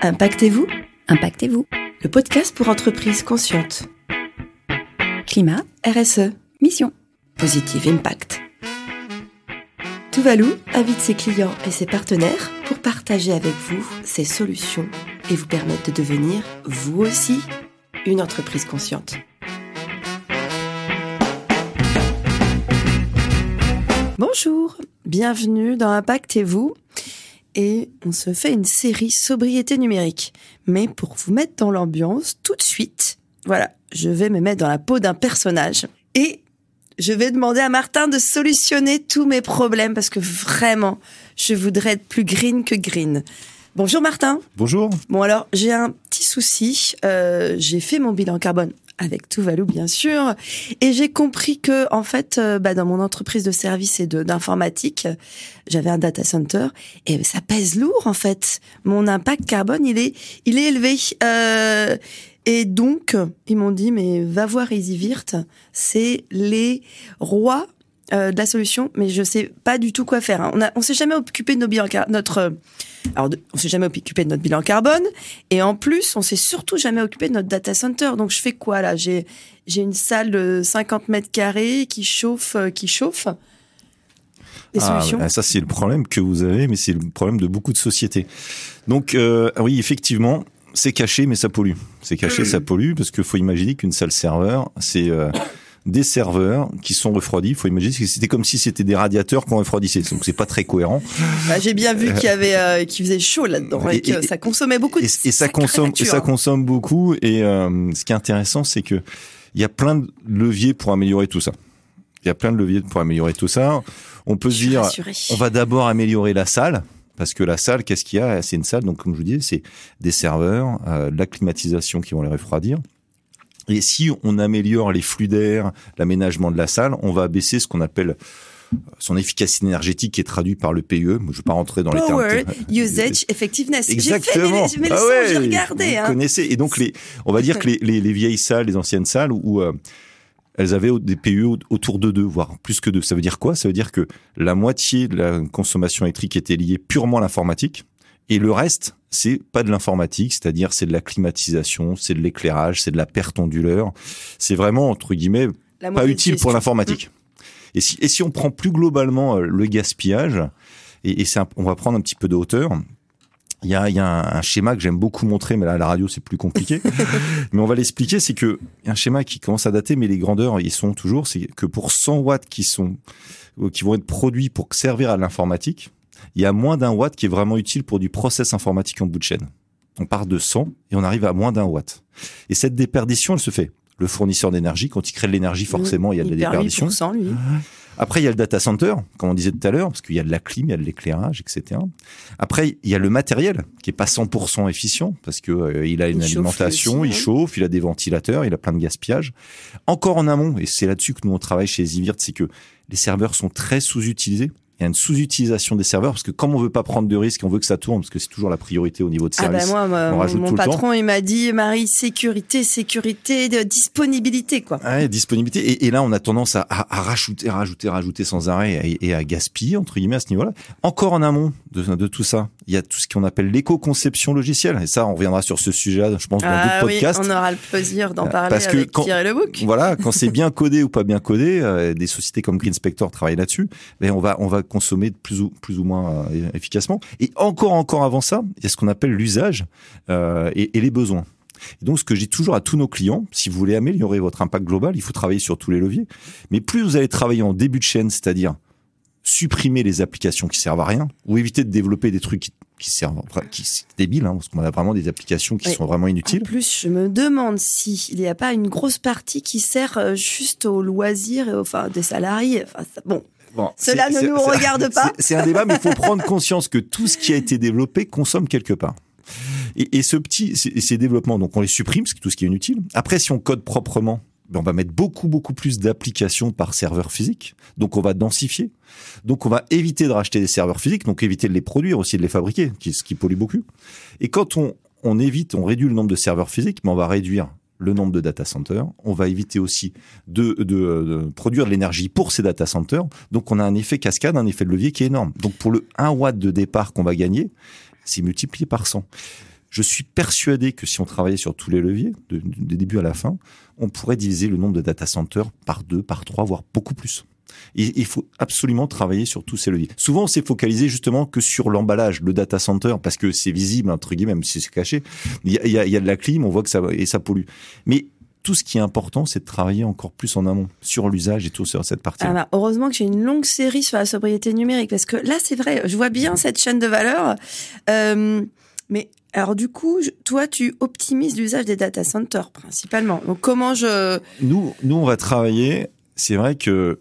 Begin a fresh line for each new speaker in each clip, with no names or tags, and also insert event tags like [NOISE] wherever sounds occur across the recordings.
Impactez-vous
Impactez-vous.
Le podcast pour entreprises conscientes.
Climat,
RSE.
mission.
Positive Impact. Tuvalu invite ses clients et ses partenaires pour partager avec vous ses solutions et vous permettre de devenir, vous aussi, une entreprise consciente. Bonjour, bienvenue dans Impactez-vous. Et on se fait une série sobriété numérique. Mais pour vous mettre dans l'ambiance tout de suite, voilà, je vais me mettre dans la peau d'un personnage. Et je vais demander à Martin de solutionner tous mes problèmes parce que vraiment, je voudrais être plus green que green. Bonjour Martin.
Bonjour.
Bon alors, j'ai un petit souci. Euh, j'ai fait mon bilan carbone avec Tuvalu bien sûr, et j'ai compris que en fait, euh, bah, dans mon entreprise de services et d'informatique, j'avais un data center et ça pèse lourd en fait. Mon impact carbone, il est il est élevé. Euh, et donc, ils m'ont dit, mais va voir EasyVirt, c'est les rois euh, de la solution, mais je sais pas du tout quoi faire. hein. On a, on s'est jamais occupé de nos bilans, notre, euh, alors de- on s'est jamais occupé de notre bilan carbone, et en plus, on s'est surtout jamais occupé de notre data center. Donc je fais quoi là? J'ai, j'ai une salle de 50 mètres carrés qui chauffe, euh, qui chauffe.
Ah,
solutions.
ça, c'est le problème que vous avez, mais c'est le problème de beaucoup de sociétés. Donc, oui, effectivement, c'est caché, mais ça pollue. C'est caché, ça pollue, parce qu'il faut imaginer qu'une salle serveur, c'est des serveurs qui sont refroidis. Il faut imaginer que c'était comme si c'était des radiateurs qu'on refroidissait. Donc, c'est pas très cohérent.
Bah, j'ai bien vu qu'il y avait, euh, qu'il faisait chaud là-dedans et,
Et-
que
et-
ça consommait beaucoup.
Et,
de
et ça consomme, et ça consomme beaucoup. Et euh, ce qui est intéressant, c'est que il y a plein de leviers pour améliorer tout ça. Il y a plein de leviers pour améliorer tout ça. On peut se dire,
rassurée.
on va d'abord améliorer la salle. Parce que la salle, qu'est-ce qu'il y a? C'est une salle, donc comme je vous disais, c'est des serveurs, euh, de la climatisation qui vont les refroidir. Et si on améliore les flux d'air, l'aménagement de la salle, on va baisser ce qu'on appelle son efficacité énergétique qui est traduit par le PUE. Moi, Je ne vais pas rentrer dans les termes.
Power, [LAUGHS] usage, effectiveness.
Exactement.
J'ai fait mes, mes
Ah
leçons,
ouais,
j'ai.
Vous
Hein.
connaissez. Et donc, les, on va dire que les, les, les vieilles salles, les anciennes salles où euh, elles avaient des PUE au- autour de deux, voire plus que deux. Ça veut dire quoi? Ça veut dire que la moitié de la consommation électrique était liée purement à l'informatique. Et le reste, c'est pas de l'informatique, c'est-à-dire c'est de la climatisation, c'est de l'éclairage, c'est de la perte onduleur. C'est vraiment, entre guillemets,
La
pas utile pour l'informatique. Et si, et si on prend plus globalement euh, le gaspillage, et, et un- on va prendre un petit peu de hauteur, il y a, y a un, un schéma que j'aime beaucoup montrer, mais là, à la radio, c'est plus compliqué. [LAUGHS] mais on va l'expliquer, c'est que il y a un schéma qui commence à dater, mais les grandeurs, ils sont toujours, c'est que pour 100 watts qui sont, qui vont être produits pour servir à l'informatique, il y a moins d'un watt qui est vraiment utile pour du process informatique en bout de chaîne. On part de 100 et on arrive à moins d'un watt. Et cette déperdition, elle se fait. Le fournisseur d'énergie, quand il crée de l'énergie, forcément, il y a de la
perd
déperdition.
8%, lui.
Après, il y a le data center, comme on disait tout à l'heure, parce qu'il y a de la clim, il y a de l'éclairage, etc. Après, il y a le matériel qui est pas 100% efficient parce que euh, il a une
Il
alimentation, il chauffe, il a des ventilateurs, il a plein de gaspillage. Encore en amont, et c'est là-dessus que nous on travaille chez Zivirt, c'est que les serveurs sont très sous-utilisés. Il y a une sous-utilisation des serveurs parce que comme on veut pas prendre de risques, on veut que ça tourne parce que c'est toujours la priorité au niveau de
Ah
service.
bah moi,
on
mon,
rajoute
mon
tout le temps.
patron, il m'a dit, Marie, sécurité, sécurité, de disponibilité, quoi.
Ouais, disponibilité. Et, et là, on a tendance à, à, à rajouter, rajouter, rajouter sans arrêt et, et à gaspiller, entre guillemets, à ce niveau-là. Encore en amont de, de tout ça, il y a tout ce qu'on appelle l'éco-conception logicielle. Et ça, on reviendra sur ce sujet-là, je pense, dans
Ah
d'autres
oui,
podcasts.
on aura le plaisir d'en
Euh,
parler
parce que
avec
quand-
Thierry Lebouk.
Voilà, quand c'est bien codé ou pas bien codé, euh, des sociétés comme Green Spector travaillent là-dessus. Mais on va on va consommer plus ou plus ou moins euh, efficacement. Et encore encore avant ça, il y a ce qu'on appelle l'usage euh, et, et les besoins. Et donc, ce que j'ai toujours à tous nos clients, si vous voulez améliorer votre impact global, il faut travailler sur tous les leviers. Mais plus vous allez travailler en début de chaîne, c'est-à-dire supprimer les applications qui servent à rien, ou éviter de développer des trucs qui, qui servent, qui c'est débile, hein, parce qu'on a vraiment des applications qui sont vraiment
En
inutiles.
plus, je me demande s'il n'y a pas une grosse partie qui sert euh, juste aux loisirs et aux, enfin, des salariés. Enfin, ça- bon,
Bon,
Cela
c'est-
ne
c'est-
nous
c'est-
regarde pas.
c'est- C'est un débat, mais il faut prendre conscience que tout ce qui a été développé consomme quelque part. Et, et ce petit, ces, développements, donc on les supprime, que tout ce qui est inutile. Après, si on code proprement, ben on va mettre beaucoup, beaucoup plus d'applications par serveur physique. Donc, on va densifier. Donc, on va éviter de racheter des serveurs physiques, donc éviter de les produire aussi, de les fabriquer, qui, ce qui pollue beaucoup. Et quand on, on évite, on réduit le nombre de serveurs physiques, mais on va réduire le nombre de data centers. On va éviter aussi de, produire de l'énergie pour ces data centers. Donc, on a un effet cascade, un effet de levier qui est énorme. Donc, pour le 1 watt de départ qu'on va gagner, c'est multiplié par 100. Je suis persuadé que si on travaillait sur tous les leviers, du début à la fin, on pourrait diviser le nombre de data centers par deux, par trois, voire beaucoup plus. Il faut absolument travailler sur tous ces leviers. Souvent, on s'est focalisé justement que sur l'emballage, le data center, parce que c'est visible, entre guillemets, même si c'est caché. Il y, a, il, y a, il y a de la clim, on voit que ça, et ça pollue. Mais tout ce qui est important, c'est de travailler encore plus en amont sur l'usage et tout sur cette partie.
Ah bah, heureusement que j'ai une longue série sur la sobriété numérique parce que là, c'est vrai, je vois bien cette chaîne de valeur. Euh, mais alors du coup, toi, tu optimises l'usage des data centers principalement. Donc comment je
Nous, nous, on va travailler. C'est vrai que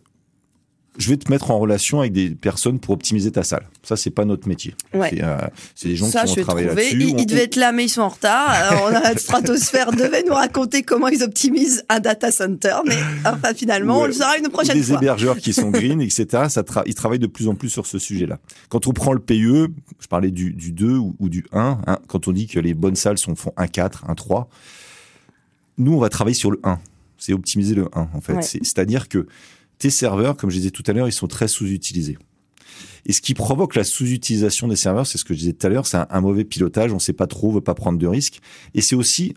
je vais te mettre en relation avec des personnes pour optimiser ta salle. Ça, c'est pas notre métier.
Ouais.
C'est euh, des gens
Ça,
qui vont travailler là-dessus.
Ils,
On-
ils devaient être là, mais ils sont en retard. Alors, on a [LAUGHS] Stratosphère devait nous raconter comment ils optimisent un data center, mais enfin finalement,
Ouais.
on le saura une prochaine
des
fois.
hébergeurs qui sont [LAUGHS] green, etc. Ça tra- ils travaillent de plus en plus sur ce sujet-là. Quand on prend le PE, je parlais du, du 2 ou, ou du 1, hein, quand on dit que les bonnes salles sont, font 1 4, 1 3, nous, on va travailler sur le 1. C'est optimiser le 1, en fait.
Ouais.
C'est- C'est-à-dire que tes serveurs, comme je disais tout à l'heure, ils sont très sous-utilisés. Et ce qui provoque la sous-utilisation des serveurs, c'est ce que je disais tout à l'heure, c'est un, mauvais pilotage, on ne sait pas trop, on veut pas prendre de risques. Et c'est aussi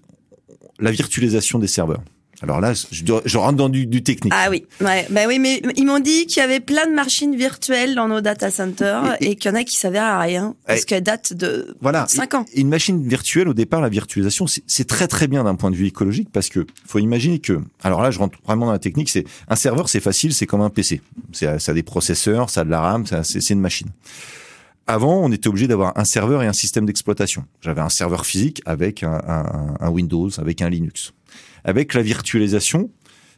la virtualisation des serveurs. Alors là, je, je rentre dans du, du technique.
Ah oui, ouais, bah oui, mais ils m'ont dit qu'il y avait plein de machines virtuelles dans nos data centers
Et-
et, qu'il y en a qui servaient à rien parce
Et-
qu'elles datent de
Voilà.
5 ans.
Et une machine virtuelle, au départ, la virtualisation, c'est- très très bien d'un point de vue écologique parce que faut imaginer que, alors là, je rentre vraiment dans la technique, c'est un serveur, c'est facile, c'est comme un PC. Ça a des processeurs, ça a de la RAM, c'est une machine. Avant, on était obligé d'avoir un serveur et un système d'exploitation. J'avais un serveur physique avec un, un- un Windows, avec un Linux. Avec la virtualisation,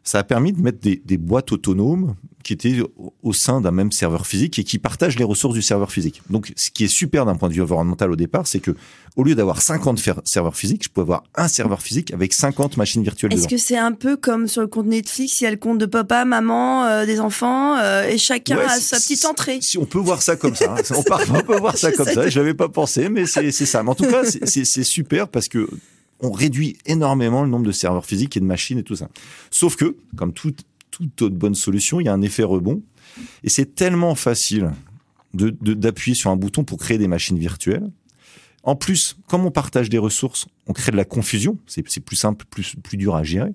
ça a permis de mettre des, des boîtes autonomes qui étaient au- sein d'un même serveur physique et qui partagent les ressources du serveur physique. Donc, ce qui est super d'un point de vue environnemental au départ, c'est que au lieu d'avoir 50 fer- serveurs physiques, je peux avoir un serveur physique avec 50 machines virtuelles
Est-ce que c'est un peu comme sur le compte Netflix, il y a le compte de papa, maman, euh, des enfants, euh, et chacun
Ouais,
a sa petite entrée
Si on peut voir ça comme ça, hein. on, part- on peut voir [LAUGHS] ça comme ça. Je l'avais pas pensé, mais c'est ça. Mais en tout cas, c'est super parce que on réduit énormément le nombre de serveurs physiques et de machines et tout ça. Sauf que, comme toute toute autre bonne solution, il y a un effet rebond et c'est tellement facile de de- d'appuyer sur un bouton pour créer des machines virtuelles. En plus, comme on partage des ressources, on crée de la confusion. C'est c'est plus simple, plus plus dur à gérer.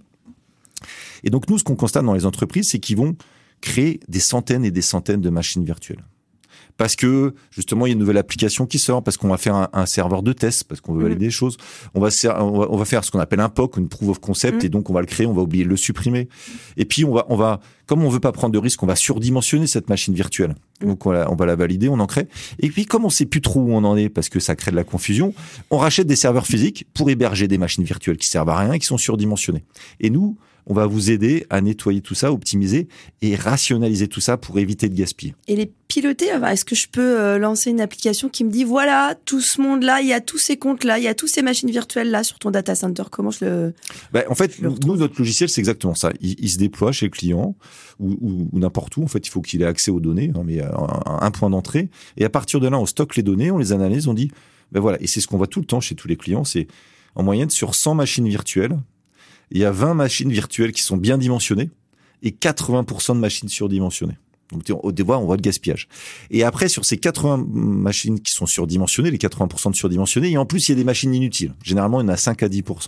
Et donc nous, ce qu'on constate dans les entreprises, c'est qu'ils vont créer des centaines et des centaines de machines virtuelles. Parce que justement, il y a une nouvelle application qui sort, parce qu'on va faire un, un serveur de test, parce qu'on veut
Mhm.
valider des choses. On va, ser- on va, on va faire ce qu'on appelle un POC, une proof of concept,
Mhm.
et donc on va le créer, on va oublier de le supprimer. Et puis on va, on va, comme on veut pas prendre de risque, on va surdimensionner cette machine virtuelle.
Mhm.
Donc on, la- on va la valider, on en crée. Et puis comme on sait plus trop où on en est, parce que ça crée de la confusion, on rachète des serveurs physiques pour héberger des machines virtuelles qui servent à rien et qui sont surdimensionnées. Et nous, on va vous aider à nettoyer tout ça, optimiser et rationaliser tout ça pour éviter de gaspiller.
et les piloter. Enfin, Est-ce que je peux euh, lancer une application qui me dit voilà tout ce monde là, il y a tous ces comptes là, il y a tous ces machines virtuelles là sur ton data center? Comment je le
Ben, en fait,
le
nous, notre logiciel, c'est exactement ça. Il, il se déploie chez le client ou, ou- ou n'importe où. En fait, il faut qu'il ait accès aux données, hein, mais euh, un, un point d'entrée. Et à partir de là, on stocke les données, on les analyse, on dit, ben voilà. Et c'est ce qu'on voit tout le temps chez tous les clients. C'est en moyenne sur 100 machines virtuelles, il y a 20 machines virtuelles qui sont bien dimensionnées et 80% de machines surdimensionnées. Donc, au départ, on voit le gaspillage. Et après, sur ces 80 machines qui sont surdimensionnées, les 80% de surdimensionnées, et en plus, il y a des machines inutiles. Généralement, il y en a 5 à 10%.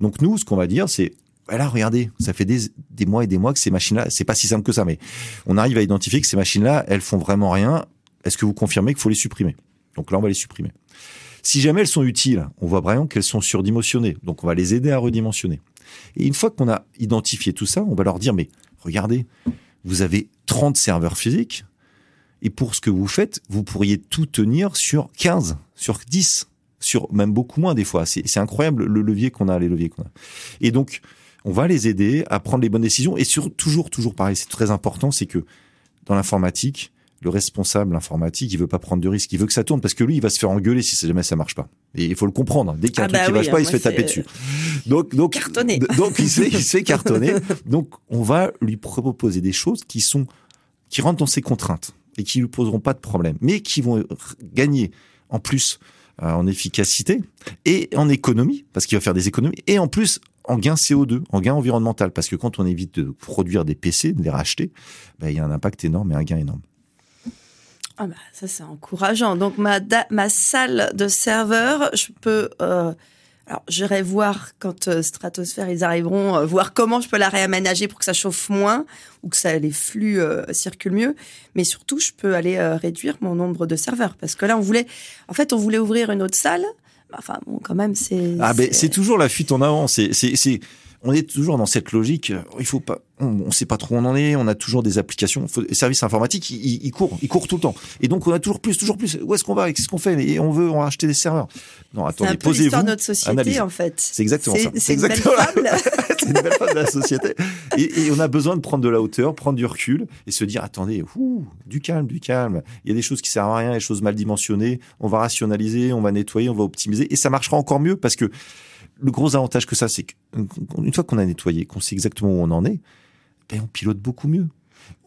Donc, nous, ce qu'on va dire, c'est, voilà, regardez, ça fait des, des mois et des mois que ces machines-là, c'est pas si simple que ça, mais on arrive à identifier que ces machines-là, elles font vraiment rien. Est-ce que vous confirmez qu'il faut les supprimer? Donc là, on va les supprimer. Si jamais elles sont utiles, on voit vraiment qu'elles sont surdimensionnées. Donc, on va les aider à redimensionner. Et une fois qu'on a identifié tout ça, on va leur dire, mais regardez, vous avez 30 serveurs physiques, et pour ce que vous faites, vous pourriez tout tenir sur 15, sur 10, sur même beaucoup moins des fois. C'est incroyable le levier qu'on a, les leviers qu'on a. Et donc, on va les aider à prendre les bonnes décisions. Et sur, toujours, toujours pareil, c'est très important, c'est que dans l'informatique, le responsable informatique, il veut pas prendre de risques, il veut que ça tourne parce que lui, il va se faire engueuler si jamais ça marche pas. Et il faut le comprendre. Dès qu'il y a un
Ah
truc
bah
qui
oui,
marche pas, il
moi,
se fait taper dessus. Donc, donc, Donc, il se fait, il se fait cartonner. [LAUGHS] Donc, on va lui proposer des choses qui sont, qui rentrent dans ses contraintes et qui lui poseront pas de problème, mais qui vont gagner en plus euh, en efficacité et en économie, parce qu'il va faire des économies, et en plus en gain CO2, en gain environnemental, parce que quand on évite de produire des PC, de les racheter, ben, il y a un impact énorme et un gain énorme.
Ah bah ça c'est encourageant. Donc ma ma salle de serveur, je peux euh, alors j'irai voir quand euh, Stratosphère ils arriveront euh, voir comment je peux la réaménager pour que ça chauffe moins ou que ça les flux euh, circulent mieux, mais surtout je peux aller réduire mon nombre de serveurs parce que là on voulait en fait on voulait ouvrir une autre salle. Enfin bon quand même c'est
Ah ben c'est toujours la fuite en avant. C'est c'est c'est on est toujours dans cette logique. Il faut pas, on, on sait pas trop où on en est. On a toujours des applications. Faut- les services informatiques, ils, courent, ils courent tout le temps. Et donc on a toujours plus, toujours plus. Où est-ce qu'on va Qu'est-ce qu'on fait? Et on veut, on va acheter des serveurs. Non,
c'est
attendez, posez-vous.
de notre société
analysez.
en fait.
C'est exactement
C'est-
ça.
C'est
exactement [LAUGHS] c'est une belle femme de la société. Et, et on a besoin de prendre de la hauteur, prendre du recul et se dire attendez, ouh, du calme, du calme. Il y a des choses qui servent à rien, des choses mal dimensionnées. On va rationaliser, on va nettoyer, on va optimiser et ça marchera encore mieux parce que le gros avantage que ça, c'est qu'une fois qu'on a nettoyé, qu'on sait exactement où on en est, ben on pilote beaucoup mieux.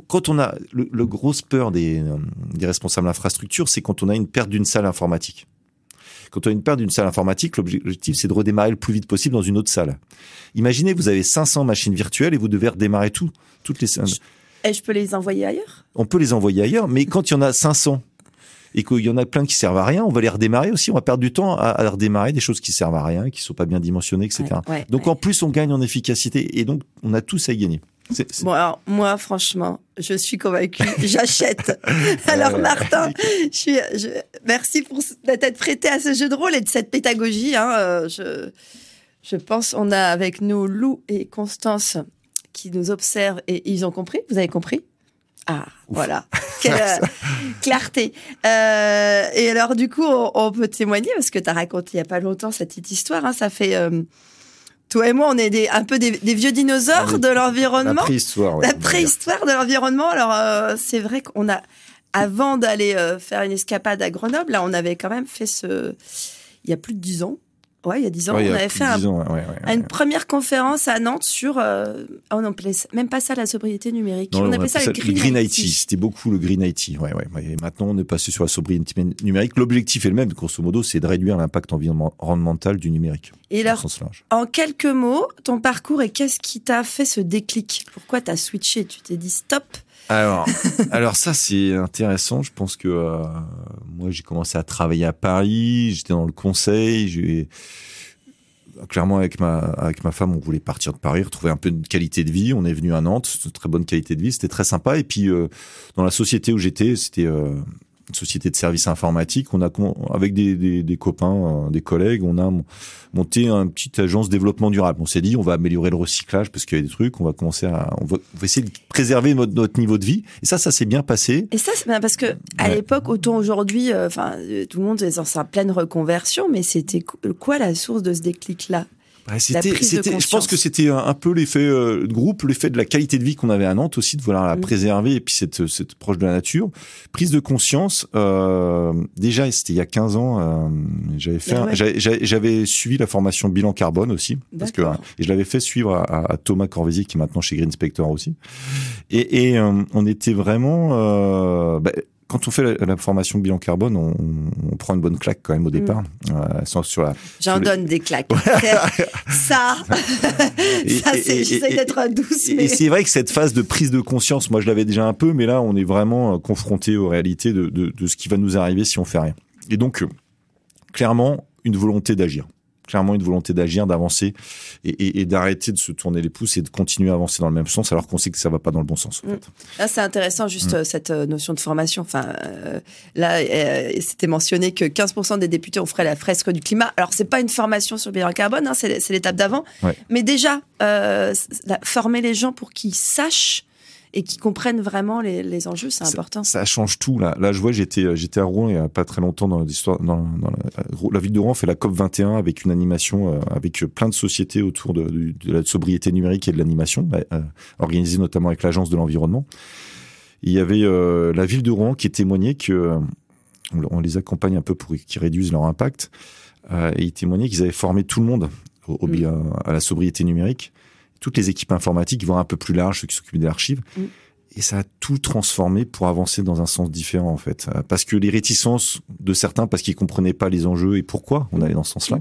Quand on a le, le grosse peur des, euh, des responsables infrastructure, c'est quand on a une perte d'une salle informatique. Quand on a une perte d'une salle informatique, l'objectif c'est de redémarrer le plus vite possible dans une autre salle. Imaginez, vous avez 500 machines virtuelles et vous devez redémarrer tout, toutes les.
Et je peux les envoyer ailleurs?
On peut les envoyer ailleurs, mais quand il y en a 500 et qu'il y en a plein qui servent à rien, on va les redémarrer aussi. On va perdre du temps à, à redémarrer des choses qui servent à rien, qui sont pas bien dimensionnées, etc.
Ouais, ouais,
donc en plus, on gagne en efficacité et donc on a tous à y gagner.
Bon, alors, moi, franchement, je suis convaincue. [LAUGHS] J'achète. alors,
Ouais.
Martin, je suis, je, merci pour d'être prêté à ce jeu de rôle et de cette pédagogie. Hein, euh, je, je pense, on a avec nous Lou et Constance qui nous observent et ils ont compris? Vous avez compris? Ah, voilà. Quelle euh, clarté. Euh, et alors, du coup, on, on peut témoigner parce que tu as raconté il y a pas longtemps cette petite histoire. Hein, ça fait. euh, toi et moi, on est des, un peu des, des vieux dinosaures
Ah,
de
La
l'environnement.
préhistoire. ouais,
La préhistoire de l'environnement. Alors, euh, c'est vrai qu'on a, avant d'aller euh, faire une escapade à Grenoble, là, on avait quand même fait ce. Il y a plus de 10 ans. Ouais, il y a 10 ans,
Ouais,
on avait fait
de
un-
10 ans, ouais, ouais, ouais,
une première conférence à Nantes sur. Euh, oh, on appelait même pas ça la sobriété numérique.
Non,
on appelait ça, le Green,
IT.
IT.
C'était beaucoup le Green IT. Ouais, ouais. Et maintenant, on est passé sur la sobriété numérique. L'objectif est le même, grosso modo, c'est de réduire l'impact environnemental du numérique.
Et alors, en quelques mots, ton parcours et qu'est-ce qui t'a fait ce déclic? Pourquoi t'as switché? Tu t'es dit stop
Alors, [LAUGHS] alors ça c'est intéressant. Je pense que euh, moi j'ai commencé à travailler à Paris. J'étais dans le conseil. J'ai clairement avec ma avec ma femme, on voulait partir de Paris, retrouver un peu de qualité de vie. On est venu à Nantes, une très bonne qualité de vie, c'était très sympa. Et puis euh, dans la société où j'étais, c'était euh, une société de services informatiques. On a avec des, des, des copains, euh, des collègues, on a monté une petite agence développement durable. On s'est dit, on va améliorer le recyclage parce qu'il y a des trucs. On va commencer à, on va, on va essayer de préserver notre, notre niveau de vie. Et ça, ça s'est bien passé.
Et ça, c'est bien parce que à
Ouais.
l'époque, autant aujourd'hui, euh, enfin, euh, tout le monde est dans sa pleine reconversion, mais c'était qu- quoi la source de ce déclic-là?
Ouais, c'était, je pense que c'était un, peu l'effet euh, de groupe, l'effet de la qualité de vie qu'on avait à Nantes aussi, de vouloir la
Mm.
préserver et puis cette, cette proche de la nature. Prise de conscience, euh, déjà, c'était il y a 15 ans, euh, j'avais fait,
ouais.
j'avais- suivi la formation bilan carbone aussi, parce que et je l'avais fait suivre à, à Thomas Corvézier qui est maintenant chez Green Spector aussi. Et, et euh, on était vraiment, euh, bah, quand on fait la, la formation bilan carbone, on, on prend une bonne claque quand même au départ, euh, sans- sur la,
J'en
les-
donne des claques. [LAUGHS] ça, [LAUGHS]
Et-
ça, j'essaie d'être douce, mais
et c'est vrai que cette phase de prise de conscience, moi je l'avais déjà un peu, mais là on est vraiment euh, confronté aux réalités de, de, de ce qui va nous arriver si on fait rien. Et donc, euh, clairement, une volonté d'agir. Clairement, une volonté d'agir, d'avancer et, et, et d'arrêter de se tourner les pouces et de continuer à avancer dans le même sens alors qu'on sait que ça va pas dans le bon sens. En
Mm.
fait.
Là, c'est intéressant, juste
Mm.
euh, cette euh, notion de formation. Enfin, euh, là, euh, c'était mentionné que 15% des députés ont fait la fresque du climat. Alors, c'est pas une formation sur le bilan carbone, hein, c'est l'étape d'avant.
Ouais.
Mais déjà, euh, former les gens pour qu'ils sachent et qu'ils comprennent vraiment les, les enjeux, c'est important.
Ça change tout là. Là, je vois, j'étais j'étais à Rouen il y a pas très longtemps dans l'histoire dans, dans la, la ville de Rouen fait la COP 21 avec une animation euh, avec plein de sociétés autour de, de- de la sobriété numérique et de l'animation euh, organisée notamment avec l'agence de l'environnement. Il y avait euh, la ville de Rouen qui témoignait que euh, on, les accompagne un peu pour qu'ils réduisent leur impact euh, et ils témoignaient qu'ils avaient formé tout le monde au, au
Mm.
à la sobriété numérique, toutes les équipes informatiques, voire un peu plus larges, ceux qui s'occupent des archives.
Mm.
et ça a tout transformé pour avancer dans un sens différent en fait. Euh, parce que les réticences de certains, parce qu'ils comprenaient pas les enjeux et pourquoi on allait dans ce sens-là,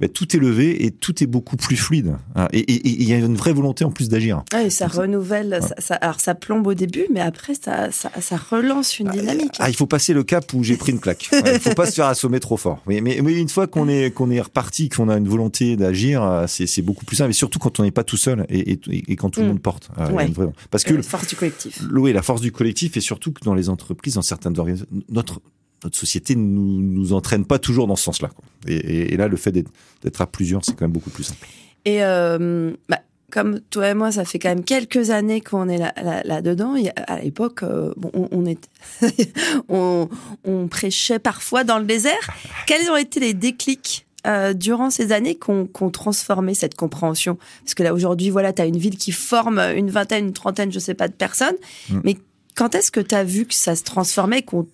ben, tout est levé et tout est beaucoup plus fluide. Hein. Et il y a une vraie volonté en plus d'agir.
Ouais, ça renouvelle. Ça, ça, alors ça plombe au début, mais après ça, ça, ça relance une dynamique.
Ah, il faut passer le cap où j'ai pris une claque. Il faut pas se faire assommer trop fort. Mais, mais, mais une fois qu'on est qu'on est reparti, qu'on a une volonté d'agir, euh, c'est beaucoup plus simple. Et surtout quand on n'est pas tout seul et, et, et quand tout le mm. monde porte.
Euh, ouais.
Parce que
la force du collectif.
Oui, la force du collectif et surtout que dans les entreprises, dans certaines organisations, notre notre société nous nous entraîne pas toujours dans ce sens-là. Et, et, là, le fait d'être à plusieurs, c'est quand même beaucoup plus simple.
Et euh, bah, comme toi et moi, ça fait quand même quelques années qu'on est là, là, là dedans. à l'époque, euh, bon, on, on, est, [LAUGHS] on, on, prêchait parfois dans le désert. Quels ont été les déclics euh, durant ces années qu'on qu transformé cette compréhension? Parce que là aujourd'hui, voilà, tu as une ville qui forme une vingtaine, une trentaine, je sais pas, de personnes. Mm. Mais quand est-ce que tu as vu que ça se transformait, qu'on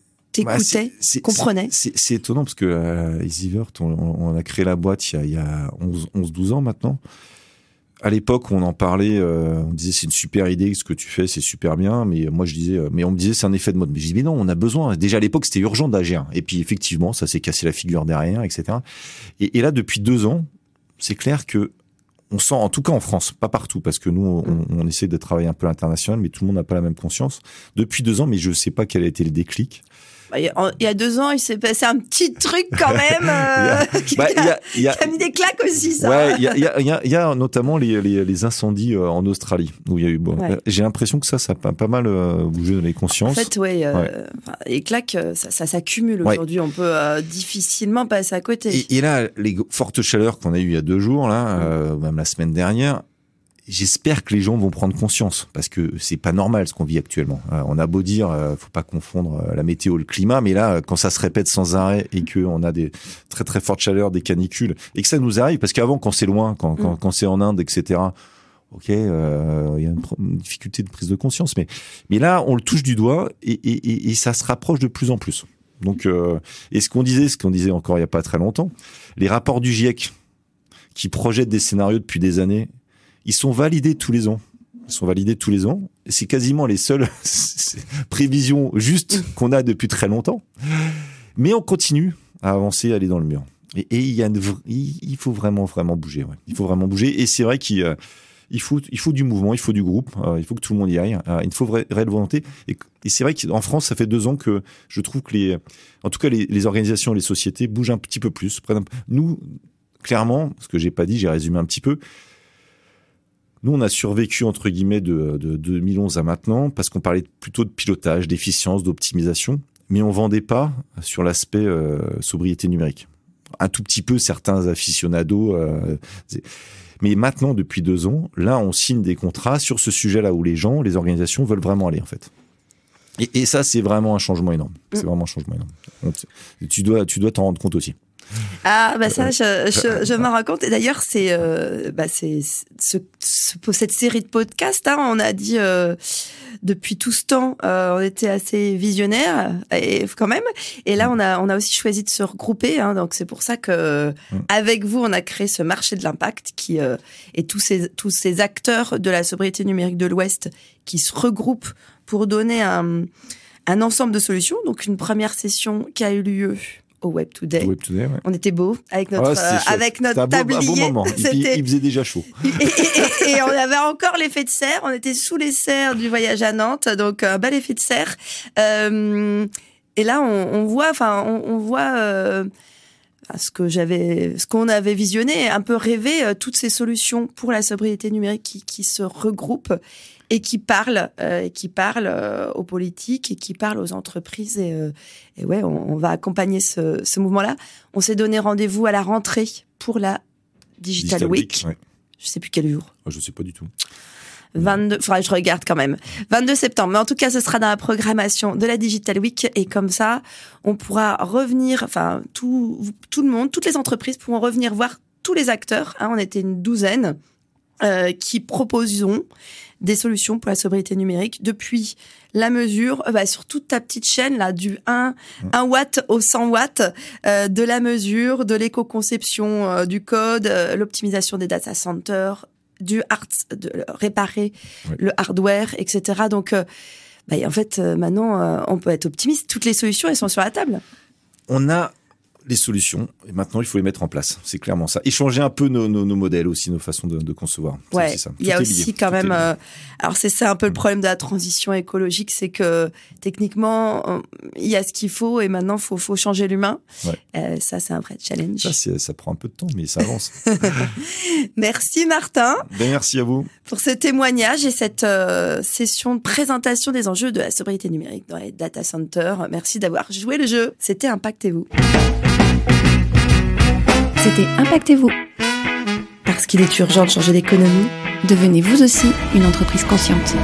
bah, comprenait
C'est étonnant parce que euh, EasyVert, on, on, a créé la boîte il y a, il y a 11-12 ans maintenant à l'époque, on en parlait, euh, on disait c'est une super idée, ce que tu fais, c'est super bien. Mais moi, je disais, euh, mais on me disait c'est un effet de mode. Mais je dis mais non, on a besoin. Déjà à l'époque, c'était urgent d'agir. Et puis effectivement, ça s'est cassé la figure derrière, etc. Et, et là, depuis deux ans, c'est clair que on sent, en tout cas en France, pas partout, parce que nous, on, on essaie de travailler un peu à l'international, mais tout le monde n'a pas la même conscience. Depuis deux ans, mais je sais pas quel a été le déclic.
Bah, il y a deux ans, il s'est passé un petit truc quand même euh, qui, bah, a, y a, qui, a, mis des claques aussi. Ça.
Ouais, il y a, y, notamment les, les, les incendies euh, en Australie où il y a eu. Bon, ouais. J'ai l'impression que ça, ça a pas mal euh, bougé dans les consciences.
En fait, ouais, euh, ouais. les claques, ça, ça s'accumule aujourd'hui. On peut euh, difficilement passer à côté.
Et, et, là, les fortes chaleurs qu'on a eues il y a deux jours, là, euh, même la semaine dernière, j'espère que les gens vont prendre conscience parce que c'est pas normal ce qu'on vit actuellement. Euh, on a beau dire, euh, faut pas confondre euh, la météo, le climat, mais là, quand ça se répète sans arrêt et que on a des très très fortes chaleurs, des canicules, et que ça nous arrive, parce qu'avant, quand c'est loin, quand, quand, mm. quand c'est en Inde, etc. Ok, euh, il y a une, une, difficulté de prise de conscience, mais mais là, on le touche du doigt et, et, et ça se rapproche de plus en plus. Donc, euh, et ce qu'on disait, ce qu'on disait encore il y a pas très longtemps, les rapports du GIEC qui projettent des scénarios depuis des années ils sont validés tous les ans. Ils sont validés tous les ans. C'est quasiment les seules [LAUGHS] prévisions justes qu'on a depuis très longtemps. Mais on continue à avancer, à aller dans le mur. Et, il, faut vraiment, vraiment bouger. Il faut vraiment bouger. Et c'est vrai qu'il euh, faut, faut du mouvement, il faut du groupe, euh, il faut que tout le monde y aille. Euh, il faut vraie, réelle volonté. Et, et c'est vrai qu'en France, ça fait deux ans que je trouve que les, en tout cas, les, les organisations, les sociétés bougent un petit peu plus. Nous, clairement, ce que j'ai pas dit, j'ai résumé un petit peu. Nous, on a survécu entre guillemets de, de, 2011 à maintenant parce qu'on parlait plutôt de pilotage, d'efficience, d'optimisation, mais on vendait pas sur l'aspect euh, sobriété numérique. Un tout petit peu certains aficionados. Euh, mais maintenant, depuis deux ans, là, on signe des contrats sur ce sujet-là où les gens, les organisations veulent vraiment aller en fait. Et, et ça, c'est vraiment un changement énorme. C'est mm. vraiment un changement énorme. Donc, tu dois, tu dois t'en rendre compte aussi.
Ah bah ça, je, je, je m'en rends compte. Et d'ailleurs, c'est euh, bah c'est ce, ce, cette série de podcasts. Hein, on a dit euh, depuis tout ce temps, euh, on était assez visionnaires et quand même. Et là, on a on a aussi choisi de se regrouper. Hein, donc c'est pour ça que mm. avec vous, on a créé ce marché de l'impact qui euh, et tous ces tous ces acteurs de la sobriété numérique de l'Ouest qui se regroupent pour donner un un ensemble de solutions. Donc une première session qui a eu lieu au Web Today.
Web Today ouais.
On était beau avec notre ouais, euh, avec notre un tablier.
Beau, un bon moment. Il, il, faisait déjà chaud. [LAUGHS]
Et, et, et, on avait encore l'effet de serre. On était sous les serres du voyage à Nantes, donc un bel effet de serre. Euh, et là, on, on voit, enfin, on, on voit. Euh, ce que j'avais, ce qu'on avait visionné, un peu rêvé euh, toutes ces solutions pour la sobriété numérique qui, qui se regroupent et qui parle, euh, et qui parle euh, aux politiques et qui parle aux entreprises. Et, euh, et ouais, on, on, va accompagner ce, ce mouvement-là. On s'est donné rendez-vous à la rentrée pour la Digital, Digital Week. Week ouais. Je sais plus quel jour.
Oh, je sais pas du tout.
22, faudra je regarde quand même. 22 septembre. Mais en tout cas, ce sera dans la programmation de la Digital Week. Et comme ça, on pourra revenir, enfin, tout, tout le monde, toutes les entreprises pourront revenir voir tous les acteurs. Hein, on était une douzaine euh, qui proposons des solutions pour la sobriété numérique depuis la mesure euh, bah, sur toute ta petite chaîne là du 1 1 watt au 100 watts euh, de la mesure de l'éco-conception euh, du code euh, l'optimisation des data centers du hard, de réparer le hardware, etc. Donc, bah, en fait, euh, maintenant, euh, on peut être optimiste. Toutes les solutions, elles sont sur la table.
On a les solutions et maintenant il faut les mettre en place. C'est clairement ça. Et changer un peu nos, nos, nos modèles aussi, nos façons de, de concevoir.
Ouais,
ça.
il y a aussi
lié.
quand
Tout
même. euh, alors c'est ça un peu le problème de la transition écologique, c'est que techniquement euh, il y a ce qu'il faut et maintenant faut faut changer l'humain.
Ouais.
Euh, ça c'est un vrai challenge.
Ça, prend un peu de temps, mais ça avance. [LAUGHS]
Merci Martin
ben, merci à vous.
pour ce témoignage et cette euh, session de présentation des enjeux de la sobriété numérique dans les data centers. Merci d'avoir joué le jeu. C'était Impactez-vous.
C'était Impactez-vous.
Parce qu'il est urgent de changer d'économie.
Devenez vous aussi une entreprise consciente.